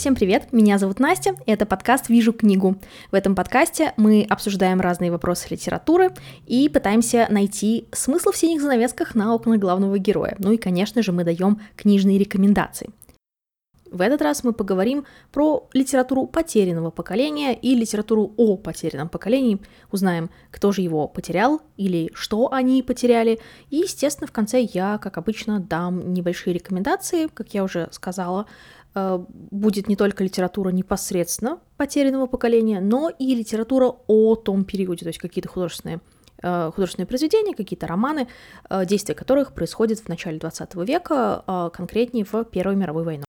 Всем привет, меня зовут Настя, и это подкаст «Вижу книгу». В этом подкасте мы обсуждаем разные вопросы литературы и пытаемся найти смысл в синих занавесках на окнах главного героя. Ну и, конечно же, мы даем книжные рекомендации. В этот раз мы поговорим про литературу потерянного поколения и литературу о потерянном поколении. Узнаем, кто же его потерял или что они потеряли. И, естественно, в конце я, как обычно, дам небольшие рекомендации, как я уже сказала, будет не только литература непосредственно потерянного поколения, но и литература о том периоде, то есть какие-то художественные э, художественные произведения, какие-то романы, э, действия которых происходят в начале 20 века, конкретнее в Первую мировую войну.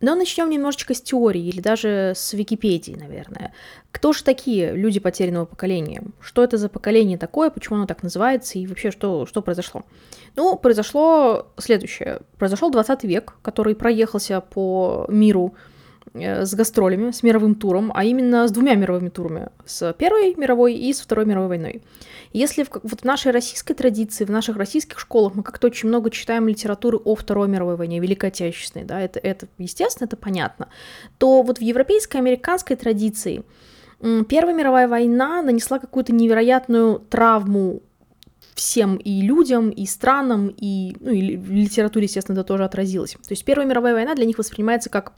Но начнем немножечко с теории или даже с Википедии, наверное. Кто же такие люди потерянного поколения? Что это за поколение такое, почему оно так называется и вообще что, что произошло? Ну, произошло следующее. Произошел 20 век, который проехался по миру с гастролями, с мировым туром, а именно с двумя мировыми турами, с Первой мировой и с Второй мировой войной. Если в, вот в нашей российской традиции, в наших российских школах мы как-то очень много читаем литературы о Второй мировой войне, Великой Отечественной, да, это, это естественно, это понятно, то вот в европейской, американской традиции Первая мировая война нанесла какую-то невероятную травму всем и людям, и странам, и, ну, и литературе, естественно, это тоже отразилось. То есть Первая мировая война для них воспринимается как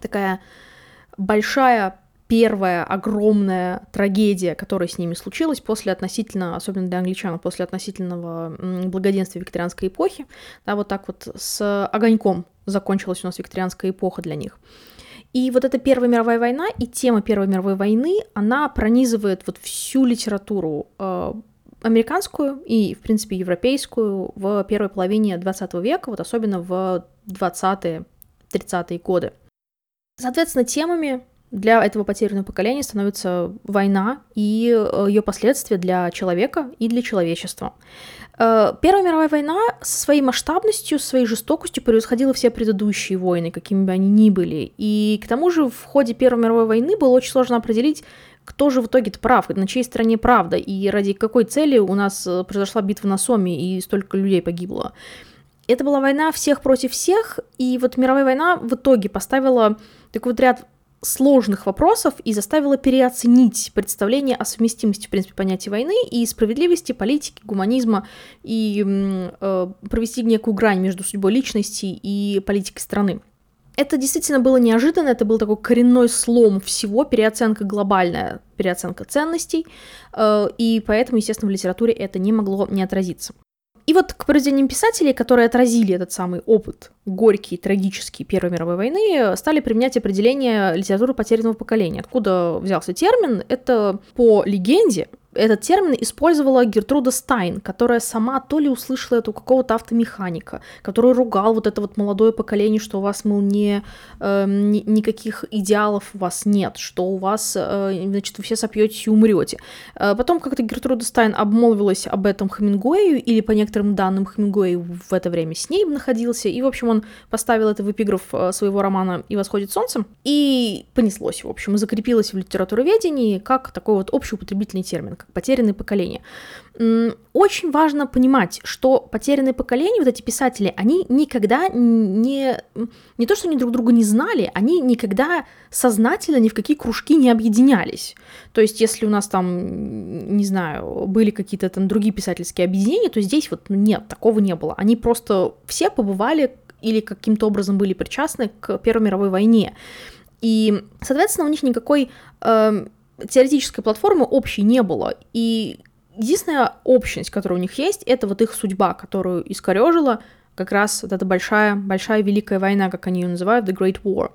такая большая первая огромная трагедия, которая с ними случилась после относительно, особенно для англичан, после относительного благоденствия викторианской эпохи. Да, вот так вот с огоньком закончилась у нас викторианская эпоха для них. И вот эта Первая мировая война и тема Первой мировой войны, она пронизывает вот всю литературу э, американскую и, в принципе, европейскую в первой половине 20 века, вот особенно в 20-е, 30-е годы. Соответственно, темами для этого потерянного поколения становится война и э, ее последствия для человека и для человечества. Э, Первая мировая война со своей масштабностью, своей жестокостью превосходила все предыдущие войны, какими бы они ни были. И к тому же в ходе Первой мировой войны было очень сложно определить, кто же в итоге-то прав, на чьей стороне правда, и ради какой цели у нас э, произошла битва на Соме и столько людей погибло. Это была война всех против всех, и вот мировая война в итоге поставила такой вот ряд сложных вопросов и заставила переоценить представление о совместимости, в принципе, понятия войны и справедливости, политики, гуманизма и э, провести некую грань между судьбой личности и политикой страны. Это действительно было неожиданно, это был такой коренной слом всего, переоценка глобальная, переоценка ценностей, э, и поэтому, естественно, в литературе это не могло не отразиться. И вот к произведениям писателей, которые отразили этот самый опыт, горький, трагический Первой мировой войны, стали применять определение литературы потерянного поколения. Откуда взялся термин? Это по легенде этот термин использовала Гертруда Стайн, которая сама то ли услышала это у какого-то автомеханика, который ругал вот это вот молодое поколение, что у вас, мол, не, э, ни, никаких идеалов у вас нет, что у вас, э, значит, вы все сопьетесь и умрете. Э, потом как-то Гертруда Стайн обмолвилась об этом Хемингуэю, или по некоторым данным Хемингуэй в это время с ней находился, и, в общем, он поставил это в эпиграф э, своего романа «И восходит солнце», и понеслось, в общем, закрепилось в литературоведении как такой вот общеупотребительный термин как потерянные поколения. Очень важно понимать, что потерянные поколения, вот эти писатели, они никогда не... Не то, что они друг друга не знали, они никогда сознательно ни в какие кружки не объединялись. То есть, если у нас там, не знаю, были какие-то там другие писательские объединения, то здесь вот ну, нет, такого не было. Они просто все побывали или каким-то образом были причастны к Первой мировой войне. И, соответственно, у них никакой э, теоретической платформы общей не было. И единственная общность, которая у них есть, это вот их судьба, которую искорежила как раз вот эта большая, большая великая война, как они ее называют, The Great War.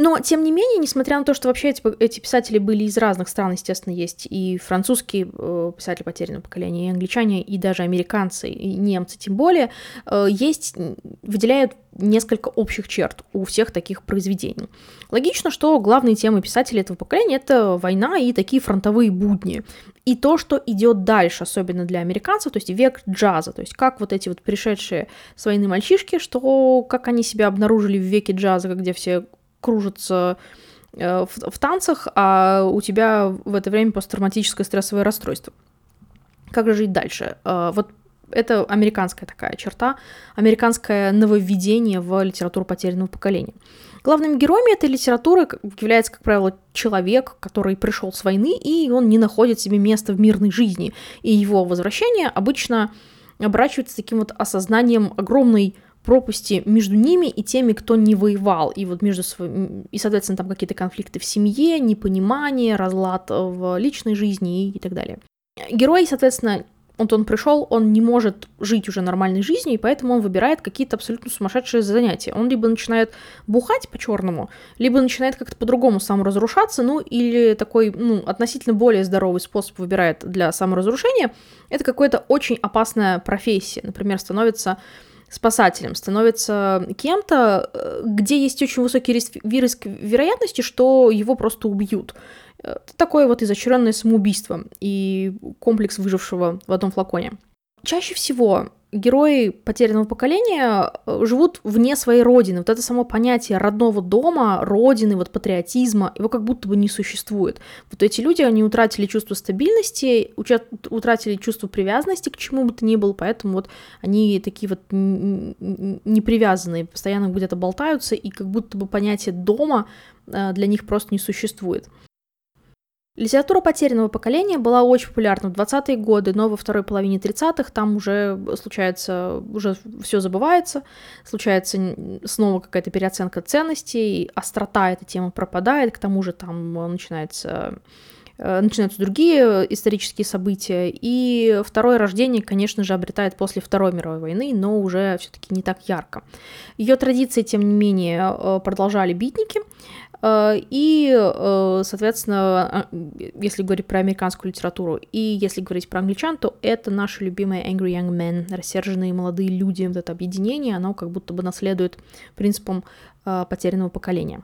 Но, тем не менее, несмотря на то, что вообще эти, эти писатели были из разных стран, естественно, есть и французские э, писатели потерянного поколения, и англичане, и даже американцы, и немцы тем более, э, есть, выделяют несколько общих черт у всех таких произведений. Логично, что главные темы писателей этого поколения — это война и такие фронтовые будни. И то, что идет дальше, особенно для американцев, то есть век джаза, то есть как вот эти вот пришедшие с войны мальчишки, что как они себя обнаружили в веке джаза, где все кружатся э, в, в танцах, а у тебя в это время посттравматическое стрессовое расстройство. Как же жить дальше? Э, вот это американская такая черта, американское нововведение в литературу потерянного поколения. Главными героями этой литературы является, как правило, человек, который пришел с войны, и он не находит себе места в мирной жизни. И его возвращение обычно оборачивается таким вот осознанием огромной пропасти между ними и теми, кто не воевал. И вот между своими... И, соответственно, там какие-то конфликты в семье, непонимание, разлад в личной жизни и так далее. Герой, соответственно, вот он пришел, он не может жить уже нормальной жизнью, и поэтому он выбирает какие-то абсолютно сумасшедшие занятия. Он либо начинает бухать по-черному, либо начинает как-то по-другому саморазрушаться, ну или такой, ну, относительно более здоровый способ выбирает для саморазрушения. Это какая-то очень опасная профессия. Например, становится спасателем, становится кем-то, э, где есть очень высокий риск, риск вероятности, что его просто убьют. Это такое вот изощренное самоубийство и комплекс выжившего в одном флаконе. Чаще всего герои потерянного поколения э, живут вне своей родины. Вот это само понятие родного дома, родины, вот патриотизма, его как будто бы не существует. Вот эти люди, они утратили чувство стабильности, утратили чувство привязанности к чему бы то ни было, поэтому вот они такие вот непривязанные, постоянно где-то болтаются, и как будто бы понятие дома э, для них просто не существует. Литература потерянного поколения была очень популярна в 20-е годы, но во второй половине 30-х там уже случается, уже все забывается, случается снова какая-то переоценка ценностей, острота этой темы пропадает, к тому же там начинается э, начинаются другие исторические события, и второе рождение, конечно же, обретает после Второй мировой войны, но уже все-таки не так ярко. Ее традиции, тем не менее, э, продолжали битники, Э, и, э, соответственно, а, если говорить про американскую литературу, и если говорить про англичан, то это наши любимые Angry Young Men, рассерженные молодые люди, вот это объединение, оно как будто бы наследует принципам э, потерянного поколения.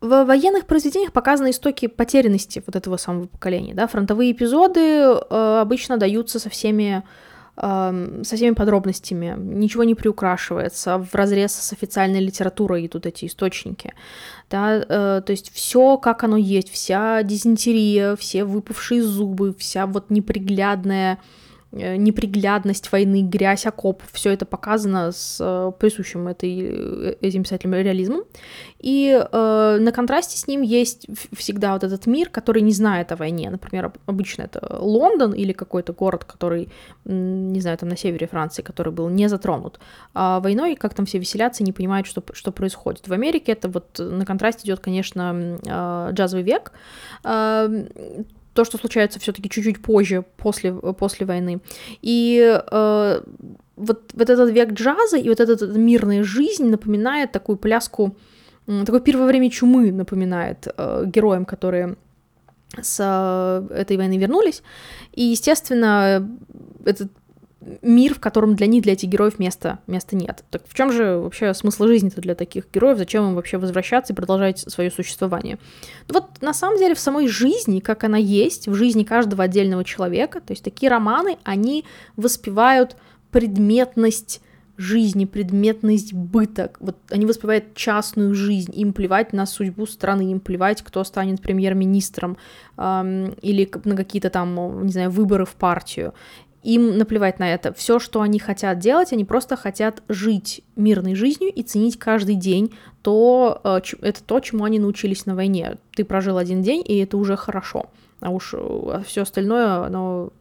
В военных произведениях показаны истоки потерянности вот этого самого поколения. Да? Фронтовые эпизоды э, обычно даются со всеми со всеми подробностями, ничего не приукрашивается, в разрез с официальной литературой идут эти источники. Да, э, то есть все как оно есть, вся дизентерия, все выпавшие зубы, вся вот неприглядная неприглядность войны, грязь окопов, все это показано с э, присущим этой, э, этим писателям реализмом. И э, на контрасте с ним есть всегда вот этот мир, который не знает о войне. Например, обычно это Лондон или какой-то город, который, не знаю, там на севере Франции, который был не затронут а войной, как там все веселятся, не понимают, что, что происходит. В Америке это вот на контрасте идет, конечно, джазовый век то, что случается все-таки чуть-чуть позже, после, после войны. И э, вот, вот этот век джаза и вот эта, мирная жизнь напоминает такую пляску, такое первое время чумы напоминает э, героям, которые с э, этой войны вернулись. И, естественно, этот мир, в котором для них, для этих героев места, места нет. Так в чем же вообще смысл жизни-то для таких героев? Зачем им вообще возвращаться и продолжать свое существование? Ну вот на самом деле в самой жизни, как она есть, в жизни каждого отдельного человека, то есть такие романы, они воспевают предметность жизни, предметность быта. Вот они воспевают частную жизнь, им плевать на судьбу страны, им плевать, кто станет премьер-министром эм, или на какие-то там, не знаю, выборы в партию им наплевать на это. Все, что они хотят делать, они просто хотят жить мирной жизнью и ценить каждый день то, э, это то, чему они научились на войне. Ты прожил один день, и это уже хорошо. А уж э, все остальное, оно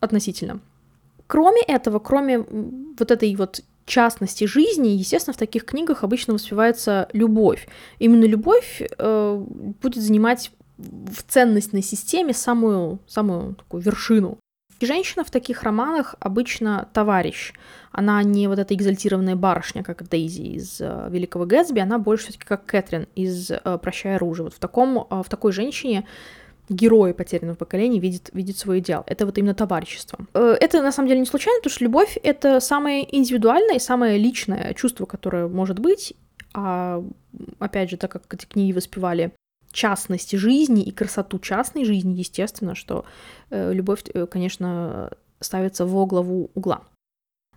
относительно. Кроме этого, кроме вот этой вот частности жизни, естественно, в таких книгах обычно воспевается любовь. Именно любовь э, будет занимать в ценностной системе самую, самую такую вершину. Женщина в таких романах обычно товарищ. Она не вот эта экзальтированная барышня, как Дейзи из э, Великого Гэтсби, она больше все-таки как Кэтрин из э, Прощая оружие. Вот в, таком, э, в такой женщине герой потерянного поколения видит, видит свой идеал. Это вот именно товарищество. Это на самом деле не случайно, потому что любовь — это самое индивидуальное и самое личное чувство, которое может быть. А опять же, так как эти книги воспевали частности жизни и красоту частной жизни, естественно, что э, любовь, э, конечно, ставится во главу угла.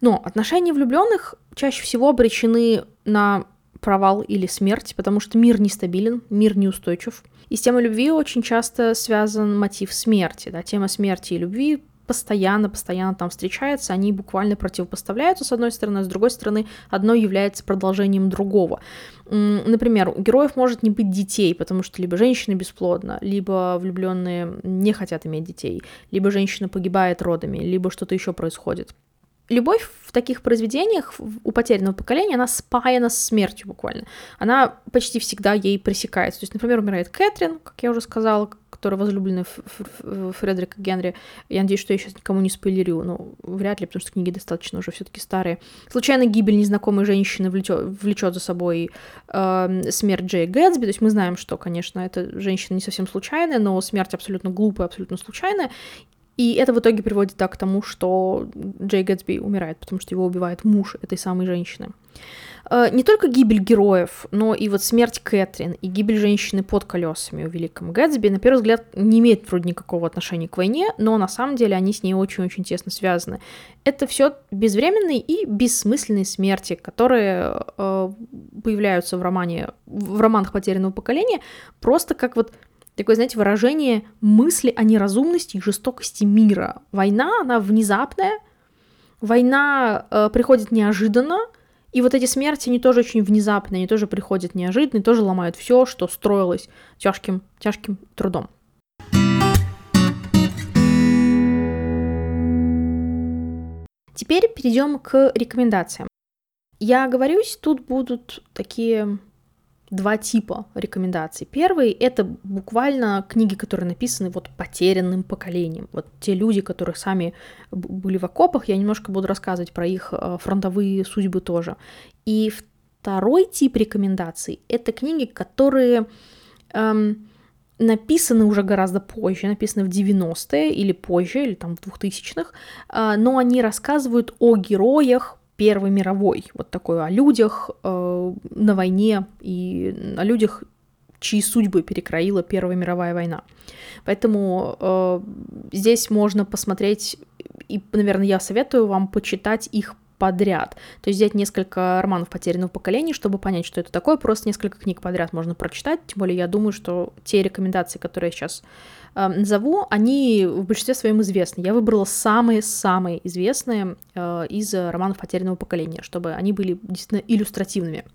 Но отношения влюбленных чаще всего обречены на провал или смерть, потому что мир нестабилен, мир неустойчив. И с темой любви очень часто связан мотив смерти. Да? Тема смерти и любви постоянно, постоянно там встречаются, они буквально противопоставляются с одной стороны, а с другой стороны одно является продолжением другого. Например, у героев может не быть детей, потому что либо женщина бесплодна, либо влюбленные не хотят иметь детей, либо женщина погибает родами, либо что-то еще происходит любовь в таких произведениях у потерянного поколения, она спаяна с смертью буквально. Она почти всегда ей пресекается. То есть, например, умирает Кэтрин, как я уже сказала, которая возлюбленная Фредерика Генри. Я надеюсь, что я сейчас никому не спойлерю, но вряд ли, потому что книги достаточно уже все таки старые. Случайно гибель незнакомой женщины влечет, влечет за собой э, смерть Джея Гэтсби. То есть мы знаем, что, конечно, эта женщина не совсем случайная, но смерть абсолютно глупая, абсолютно случайная. И это в итоге приводит так к тому, что Джей Гэтсби умирает, потому что его убивает муж этой самой женщины. Э, не только гибель героев, но и вот смерть Кэтрин и гибель женщины под колесами у Великом Гэтсби, на первый взгляд, не имеет вроде никакого отношения к войне, но на самом деле они с ней очень-очень тесно связаны. Это все безвременные и бессмысленные смерти, которые э, появляются в романе, в романах потерянного поколения, просто как вот такое, знаете, выражение мысли о неразумности и жестокости мира. Война, она внезапная, война э, приходит неожиданно, и вот эти смерти, они тоже очень внезапные, они тоже приходят неожиданно, и тоже ломают все, что строилось тяжким, тяжким трудом. Теперь перейдем к рекомендациям. Я оговорюсь, тут будут такие два типа рекомендаций. Первый — это буквально книги, которые написаны вот потерянным поколением. Вот те люди, которые сами были в окопах, я немножко буду рассказывать про их э, фронтовые судьбы тоже. И второй тип рекомендаций — это книги, которые эм, написаны уже гораздо позже, написаны в 90-е или позже, или там в 2000-х, э, но они рассказывают о героях Первой мировой, вот такой о людях э, на войне и о людях, чьи судьбы перекроила Первая мировая война. Поэтому э, здесь можно посмотреть, и, наверное, я советую вам почитать их подряд. То есть взять несколько романов потерянного поколения, чтобы понять, что это такое. Просто несколько книг подряд можно прочитать. Тем более я думаю, что те рекомендации, которые я сейчас э, назову, они в большинстве своем известны. Я выбрала самые-самые известные э, из романов потерянного поколения, чтобы они были действительно иллюстративными.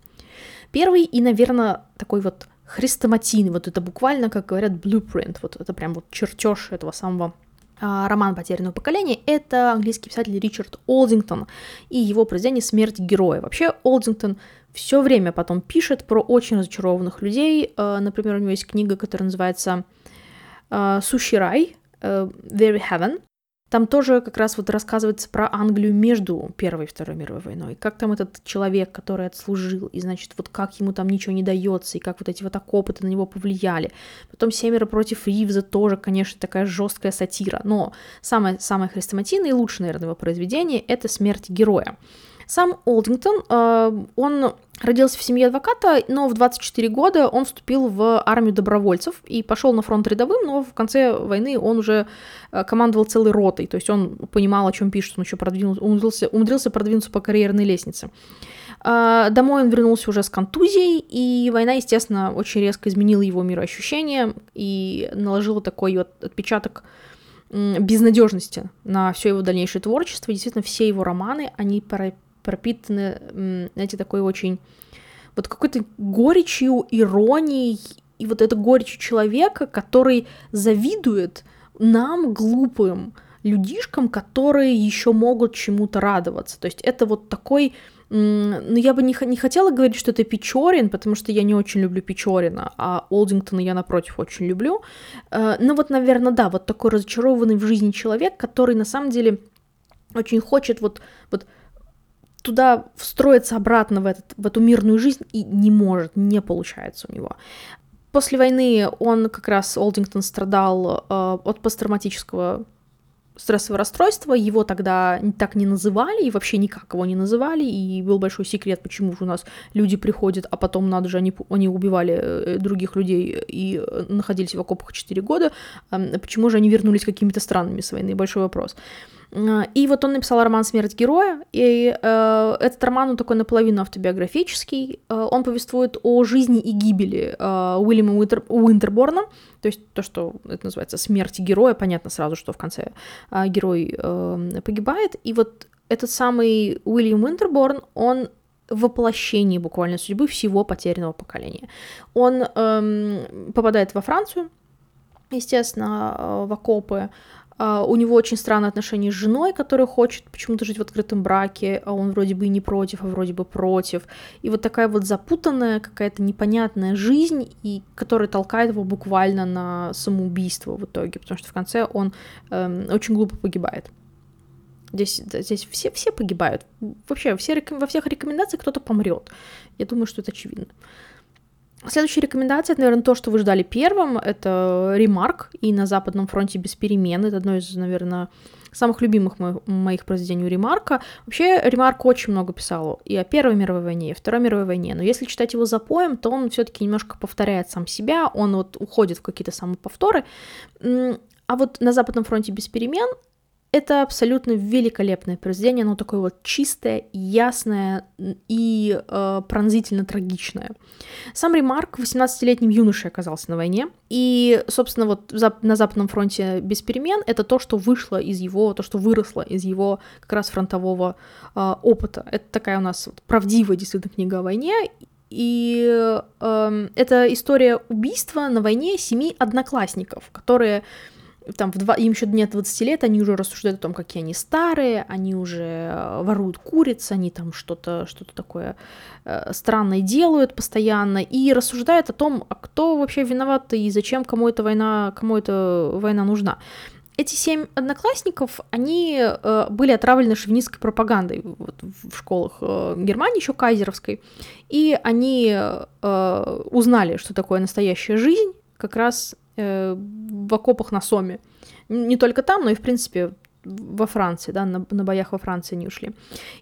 Первый и, наверное, такой вот хрестоматийный, вот это буквально, как говорят, blueprint, вот это прям вот чертеж этого самого роман «Потерянного поколения» — это английский писатель Ричард Олдингтон и его произведение «Смерть героя». Вообще Олдингтон все время потом пишет про очень разочарованных людей. А, например, у него есть книга, которая называется а, «Сущий рай», э, «Very Heaven», там тоже как раз вот рассказывается про Англию между Первой и Второй мировой войной. Как там этот человек, который отслужил, и, значит, вот как ему там ничего не дается, и как вот эти вот окопы на него повлияли. Потом «Семеро против Ривза» тоже, конечно, такая жесткая сатира. Но самое, самое хрестоматийное и лучшее, наверное, его произведение — это «Смерть героя». Сам Олдингтон, э, он родился в семье адвоката, но в 24 года он вступил в армию добровольцев и пошел на фронт рядовым, но в конце войны он уже э, командовал целой ротой, то есть он понимал, о чем пишет, он еще продвинулся, умудрился, умудрился продвинуться по карьерной лестнице. Э, домой он вернулся уже с контузией, и война, естественно, очень резко изменила его мироощущение и наложила такой вот отпечаток безнадежности на все его дальнейшее творчество. И действительно, все его романы, они пропитаны, знаете, такой очень вот какой-то горечью, иронией, и вот это горечь человека, который завидует нам, глупым людишкам, которые еще могут чему-то радоваться. То есть это вот такой ну, я бы не, не хотела говорить, что это Печорин, потому что я не очень люблю Печорина, а Олдингтона я, напротив, очень люблю. Э, ну, вот, наверное, да, вот такой разочарованный в жизни человек, который на самом деле очень хочет вот, вот туда встроиться обратно в, этот, в эту мирную жизнь и не может, не получается у него. После войны он как раз, Олдингтон, страдал э, от посттравматического стрессовое расстройство, его тогда так не называли, и вообще никак его не называли, и был большой секрет, почему же у нас люди приходят, а потом, надо же, они, они убивали э, других людей и находились в окопах 4 года, почему же они вернулись какими-то странными с войны, большой вопрос. И вот он написал роман «Смерть героя», и э, этот роман, он такой наполовину автобиографический, э, он повествует о жизни и гибели э, Уильяма Уинтер, Уинтерборна, то есть то, что это называется «Смерть героя», понятно сразу, что в конце э, герой э, погибает, и вот этот самый Уильям Уинтерборн, он воплощение буквально судьбы всего потерянного поколения. Он эм, попадает во Францию, естественно, э, в окопы. Э, у него очень странные отношения с женой, которая хочет почему-то жить в открытом браке, а он вроде бы и не против, а вроде бы против. И вот такая вот запутанная, какая-то непонятная жизнь, и которая толкает его буквально на самоубийство в итоге, потому что в конце он эм, очень глупо погибает. Здесь, здесь все, все погибают. Вообще, все, во всех рекомендациях кто-то помрет. Я думаю, что это очевидно. Следующая рекомендация, это, наверное, то, что вы ждали первым. Это ремарк и на Западном фронте без перемен. Это одно из, наверное, самых любимых моих, моих произведений у Ремарка. Вообще, Ремарк очень много писал и о Первой мировой войне, и о Второй мировой войне. Но если читать его за поем, то он все-таки немножко повторяет сам себя, он вот уходит в какие-то самоповторы. А вот на Западном фронте без перемен это абсолютно великолепное произведение, оно такое вот чистое, ясное и э, пронзительно трагичное. Сам Ремарк 18-летним юношей оказался на войне, и, собственно, вот на Западном фронте без перемен это то, что вышло из его, то, что выросло из его как раз фронтового э, опыта. Это такая у нас вот правдивая действительно книга о войне, и э, это история убийства на войне семи одноклассников, которые там в два, им еще нет 20 лет, они уже рассуждают о том, какие они старые, они уже э, воруют куриц, они там что-то что такое э, странное делают постоянно, и рассуждают о том, а кто вообще виноват и зачем кому эта война, кому эта война нужна. Эти семь одноклассников, они э, были отравлены шовинистской пропагандой вот, в школах э, Германии, еще кайзеровской, и они э, узнали, что такое настоящая жизнь, как раз э, в окопах на Соме. Не только там, но и, в принципе, во Франции, да, на, на боях во Франции они ушли.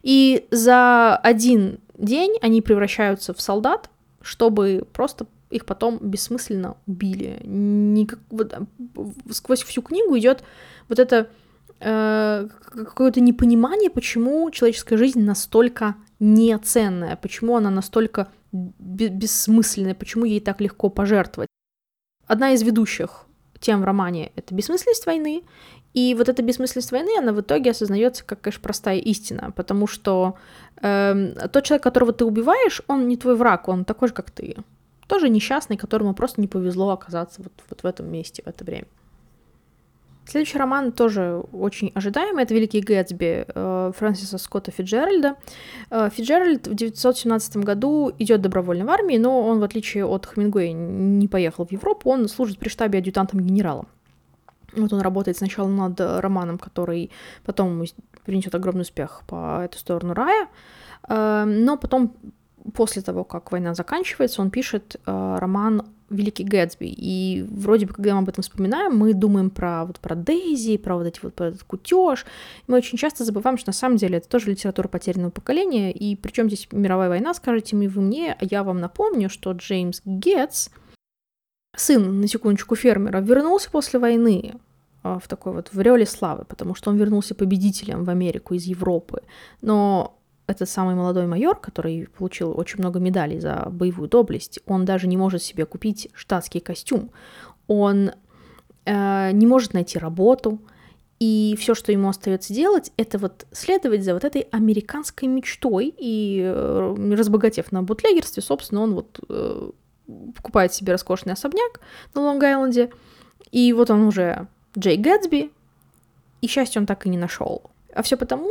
И за один день они превращаются в солдат, чтобы просто их потом бессмысленно убили. Никак, вот, сквозь всю книгу идет вот это э, какое-то непонимание, почему человеческая жизнь настолько неценная, почему она настолько бессмысленная, почему ей так легко пожертвовать. Одна из ведущих тем в романе — это бессмысленность войны, и вот эта бессмысленность войны, она в итоге осознается как, конечно, простая истина, потому что э, тот человек, которого ты убиваешь, он не твой враг, он такой же, как ты. Тоже несчастный, которому просто не повезло оказаться вот, вот в этом месте в это время. Следующий роман тоже очень ожидаемый. Это «Великий Гэтсби» э, Фрэнсиса Скотта Фиджеральда. Э, Фиджеральд в 1917 году идет добровольно в армии, но он, в отличие от Хемингуэя, не поехал в Европу, он служит при штабе адъютантом генерала. Вот он работает сначала над романом, который потом принесет огромный успех по эту сторону рая, э, но потом, после того, как война заканчивается, он пишет роман Великий Гэтсби. И вроде бы, когда мы об этом вспоминаем, мы думаем про вот про Дейзи, про вот эти вот про этот кутеж. Мы очень часто забываем, что на самом деле это тоже литература потерянного поколения. И причем здесь мировая война, скажете мне вы мне, а я вам напомню, что Джеймс Гетц, сын, на секундочку, фермера, вернулся после войны а, в такой вот в реоле славы, потому что он вернулся победителем в Америку из Европы. Но этот самый молодой майор, который получил очень много медалей за боевую доблесть, он даже не может себе купить штатский костюм. Он э, не может найти работу, и все, что ему остается делать, это вот следовать за вот этой американской мечтой. И э, разбогатев на бутлегерстве, собственно, он вот э, покупает себе роскошный особняк на Лонг-Айленде. И вот он уже Джей Гэтсби, и счастья он так и не нашел. А все потому,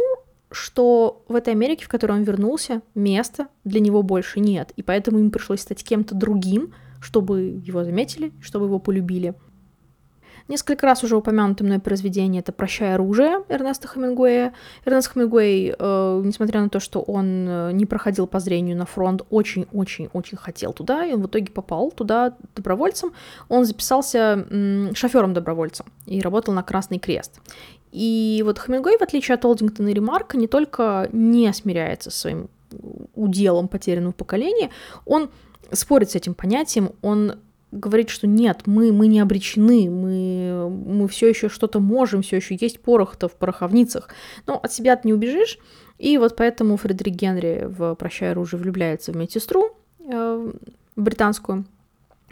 что в этой Америке, в которой он вернулся, места для него больше нет, и поэтому ему пришлось стать кем-то другим, чтобы его заметили, чтобы его полюбили. Несколько раз уже упомянутое мной произведение — это «Прощай оружие» Эрнеста Хемингуэя. Эрнест Хемингуэй, э, несмотря на то, что он э, не проходил по зрению на фронт, очень-очень-очень хотел туда, и он в итоге попал туда добровольцем. Он записался м, шофером-добровольцем и работал на Красный Крест. И вот Хемингуэй, в отличие от Олдингтона и Ремарка, не только не смиряется своим уделом потерянного поколения, он спорит с этим понятием, он говорит, что нет, мы, мы не обречены, мы, мы все еще что-то можем, все еще есть порох-то в пороховницах. Но от себя ты не убежишь. И вот поэтому Фредерик Генри в «Прощай оружие» влюбляется в медсестру э, британскую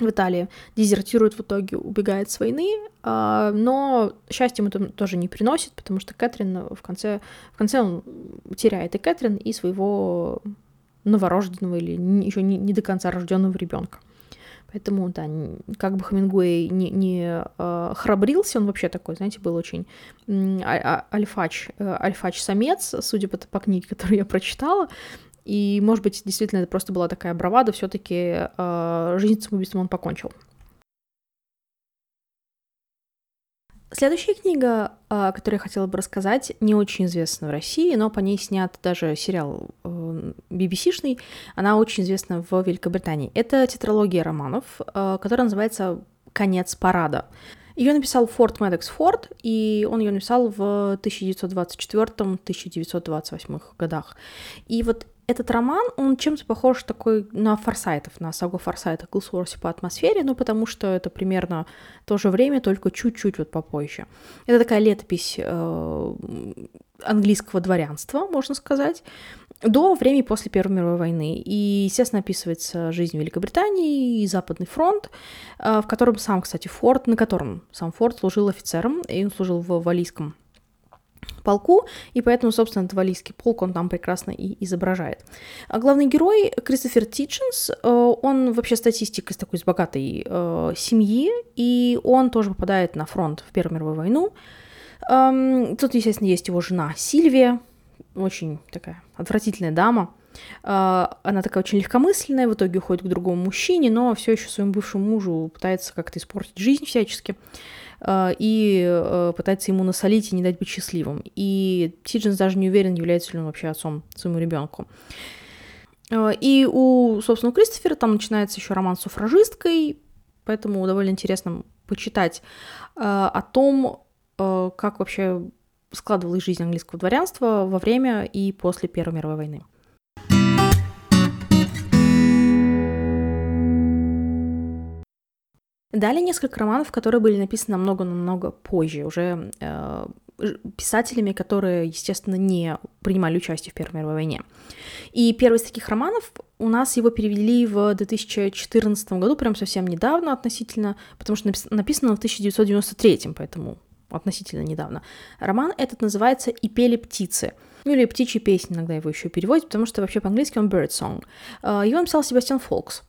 в Италии, дезертирует в итоге, убегает с войны, э, но счастье ему тоже не приносит, потому что Кэтрин в конце, в конце он теряет и Кэтрин, и своего новорожденного или еще не, не до конца рожденного ребенка. Поэтому, да, как бы Хамингуэй не, не э, храбрился, он вообще такой, знаете, был очень э, альфач, э, альфач-самец, судя по, по книге, которую я прочитала. И, может быть, действительно, это просто была такая бравада, все таки э, жизнь самоубийством он покончил. Следующая книга, о которой я хотела бы рассказать, не очень известна в России, но по ней снят даже сериал BBC-шный. Она очень известна в Великобритании. Это тетралогия романов, э, которая называется «Конец парада». Ее написал Форд Медекс Форд, и он ее написал в 1924-1928 годах. И вот этот роман, он чем-то похож такой на Форсайтов, на сагу Форсайта Глсворси по атмосфере, ну, потому что это примерно то же время, только чуть-чуть вот попозже. Это такая летопись э, английского дворянства, можно сказать, до времени после Первой мировой войны. И, естественно, описывается жизнь Великобритании и Западный фронт, э, в котором сам, кстати, Форд, на котором сам Форд служил офицером, и он служил в Валийском полку, и поэтому, собственно, этот валийский полк он там прекрасно и изображает. А главный герой Кристофер Титченс, э, он вообще статистик из такой из богатой э, семьи, и он тоже попадает на фронт в Первую мировую войну. Эм, тут, естественно, есть его жена Сильвия, очень такая отвратительная дама, э, она такая очень легкомысленная, в итоге уходит к другому мужчине, но все еще своему бывшему мужу пытается как-то испортить жизнь всячески. Э, и э, пытается ему насолить и не дать быть счастливым. И Титдженс даже не уверен, является ли он вообще отцом своему ребенку. Э, и у, собственно, у Кристофера там начинается еще роман с суфражисткой, поэтому довольно интересно почитать о том, как вообще складывалась жизнь английского дворянства во время и после Первой мировой войны. Далее несколько романов, которые были написаны намного-намного позже, уже э, писателями, которые, естественно, не принимали участие в Первой мировой войне. И первый из таких романов у нас его перевели в 2014 году, прям совсем недавно относительно, потому что написано в 1993, поэтому относительно недавно. Роман этот называется «И пели птицы». Ну или «Птичьи песни» иногда его еще переводят, потому что вообще по-английски он «bird song». Э, его написал Себастьян Фолкс.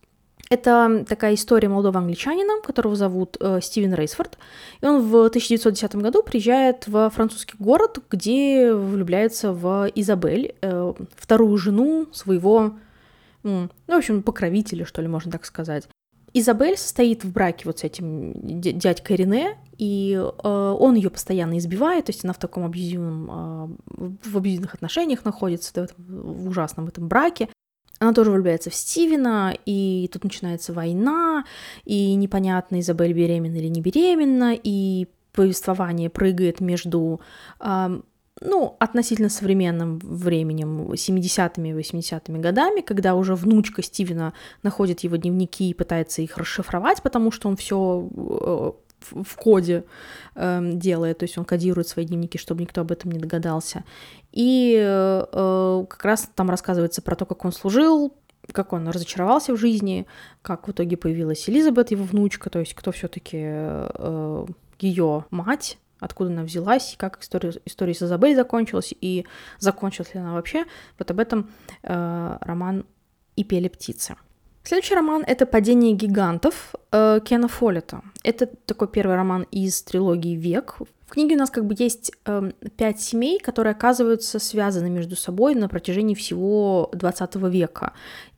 Это такая история молодого англичанина, которого зовут э, Стивен Рейсфорд. И он в 1910 году приезжает во французский город, где влюбляется в Изабель, э, вторую жену своего, ну, в общем, покровителя, что ли, можно так сказать. Изабель состоит в браке вот с этим дядькой Рене, и э, он ее постоянно избивает, то есть она в таком абьюзивном, э, в абьюзивных отношениях находится, да, в ужасном этом браке. Она тоже влюбляется в Стивена, и тут начинается война, и непонятно, Изабель беременна или не беременна, и повествование прыгает между, э, ну, относительно современным временем, 70-ми, 80-ми годами, когда уже внучка Стивена находит его дневники и пытается их расшифровать, потому что он все э, в коде э, делает, то есть он кодирует свои дневники, чтобы никто об этом не догадался. И э, как раз там рассказывается про то, как он служил, как он разочаровался в жизни, как в итоге появилась Элизабет, его внучка, то есть кто все-таки э, ее мать, откуда она взялась, как история, история с Изабель закончилась, и закончилась ли она вообще. Вот об этом э, роман «И пели птицы». Следующий роман — это «Падение гигантов» э, Кена Фоллета. Это такой первый роман из трилогии «Век». В книге у нас как бы есть э, пять семей, которые оказываются связаны между собой на протяжении всего 20 века.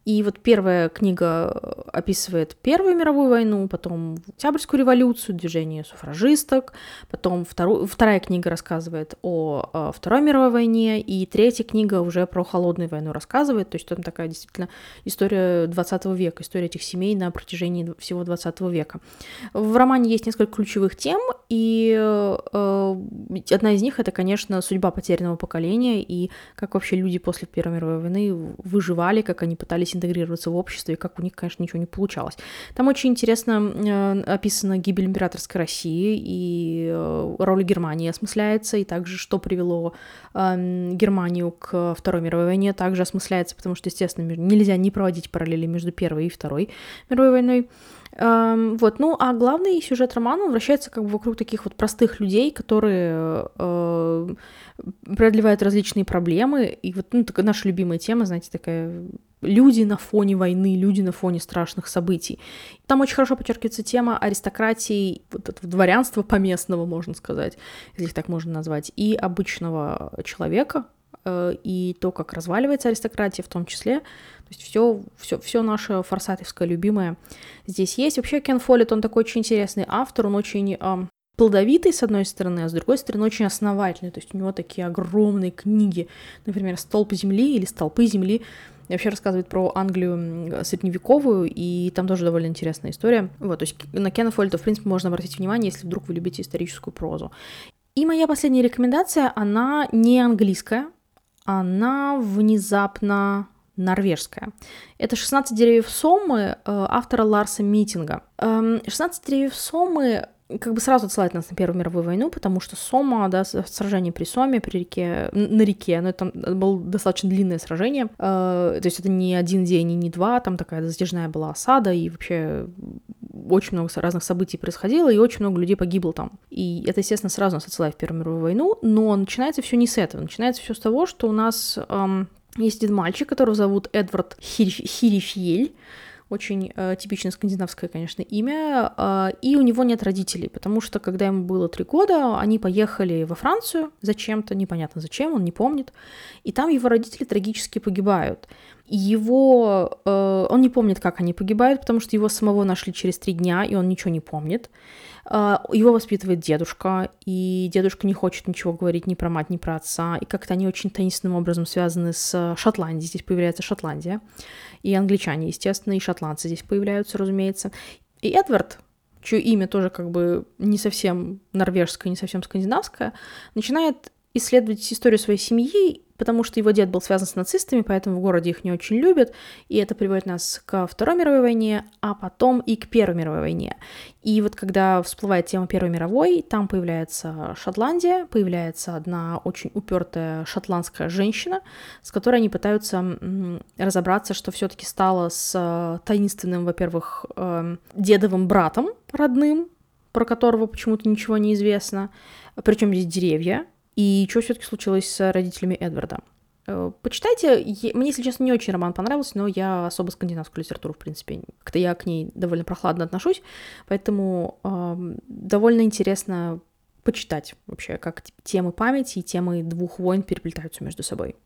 И вот первая книга э, описывает Первую мировую войну, потом Октябрьскую революцию, движение суфражисток, потом вторую, вторая книга рассказывает о, о Второй мировой войне, и третья книга уже про холодную войну рассказывает, то есть там такая действительно история 20 века, история этих семей на протяжении всего 20 20 века. В романе есть несколько ключевых тем, и э, одна из них это, конечно, судьба потерянного поколения и как вообще люди после Первой мировой войны выживали, как они пытались интегрироваться в общество, и как у них, конечно, ничего не получалось. Там очень интересно э, описана гибель императорской России и э, роль Германии осмысляется, и также что привело э, Германию к Второй мировой войне, также осмысляется, потому что, естественно, нельзя не проводить параллели между Первой и Второй мировой войной. Эм, вот, ну, а главный сюжет романа вращается как бы вокруг таких вот простых людей, которые э, преодолевают различные проблемы. И вот, ну, такая наша любимая тема, знаете, такая люди на фоне войны, люди на фоне страшных событий. Там очень хорошо подчеркивается тема аристократии, вот этого дворянства поместного, можно сказать, если их так можно назвать, и обычного человека, э, и то, как разваливается аристократия в том числе. То есть все, все, все наше форсатовское любимое здесь есть. Вообще Кен Фоллет, он такой очень интересный автор, он очень э, плодовитый, с одной стороны, а с другой стороны, очень основательный. То есть у него такие огромные книги, например, «Столб земли» или «Столпы земли», вообще рассказывает про Англию средневековую, и там тоже довольно интересная история. Вот, то есть на Кена Фольта, в принципе, можно обратить внимание, если вдруг вы любите историческую прозу. И моя последняя рекомендация, она не английская, она внезапно норвежская. Это «16 деревьев Сомы» э, автора Ларса Митинга. «16 эм, деревьев Сомы» как бы сразу отсылает нас на Первую мировую войну, потому что Сома, да, сражение при Соме, при реке, на реке, но это было достаточно длинное сражение, э, то есть это не один день и не два, там такая затяжная была осада, и вообще очень много разных событий происходило, и очень много людей погибло там. И это, естественно, сразу нас отсылает в Первую мировую войну, но начинается все не с этого, начинается все с того, что у нас эм, есть один мальчик, которого зовут Эдвард Хирифьель, очень э, типичное скандинавское, конечно, имя, э, и у него нет родителей, потому что, когда ему было три года, они поехали во Францию зачем-то, непонятно зачем, он не помнит, и там его родители трагически погибают. Его, э, он не помнит, как они погибают, потому что его самого нашли через три дня, и он ничего не помнит. А, его воспитывает дедушка, и дедушка не хочет ничего говорить ни про мать, ни про отца, и как-то они очень таинственным образом связаны с Шотландией, здесь появляется Шотландия, и англичане, естественно, и шотландцы здесь появляются, разумеется. И Эдвард, чье имя тоже как бы не совсем норвежское, не совсем скандинавское, начинает исследовать историю своей семьи потому что его дед был связан с нацистами, поэтому в городе их не очень любят, и это приводит нас ко Второй мировой войне, а потом и к Первой мировой войне. И вот когда всплывает тема Первой мировой, там появляется Шотландия, появляется одна очень упертая шотландская женщина, с которой они пытаются разобраться, что все-таки стало с э, таинственным, во-первых, эм, дедовым братом родным, про которого почему-то ничего не известно, причем здесь деревья, и что все-таки случилось с родителями Эдварда. Э, почитайте, мне, если честно, не очень роман понравился, но я особо скандинавскую литературу, в принципе, как-то я к ней довольно прохладно отношусь, поэтому э, довольно интересно почитать вообще, как темы памяти и темы двух войн переплетаются между собой.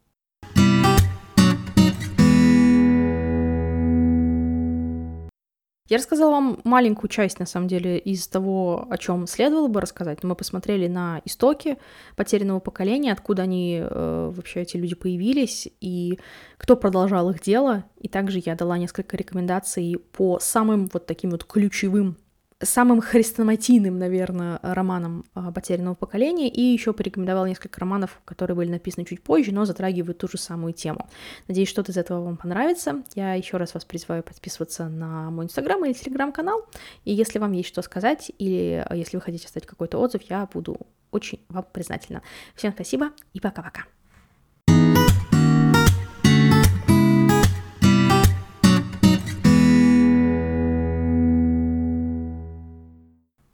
Я рассказала вам маленькую часть, на самом деле, из того, о чем следовало бы рассказать. Мы посмотрели на истоки потерянного поколения, откуда они э, вообще эти люди появились и кто продолжал их дело. И также я дала несколько рекомендаций по самым вот таким вот ключевым самым хрестоматийным, наверное, романом а, потерянного поколения, и еще порекомендовала несколько романов, которые были написаны чуть позже, но затрагивают ту же самую тему. Надеюсь, что-то из этого вам понравится. Я еще раз вас призываю подписываться на мой инстаграм или телеграм-канал, и если вам есть что сказать, или а, если вы хотите оставить какой-то отзыв, я буду очень вам признательна. Всем спасибо и пока-пока.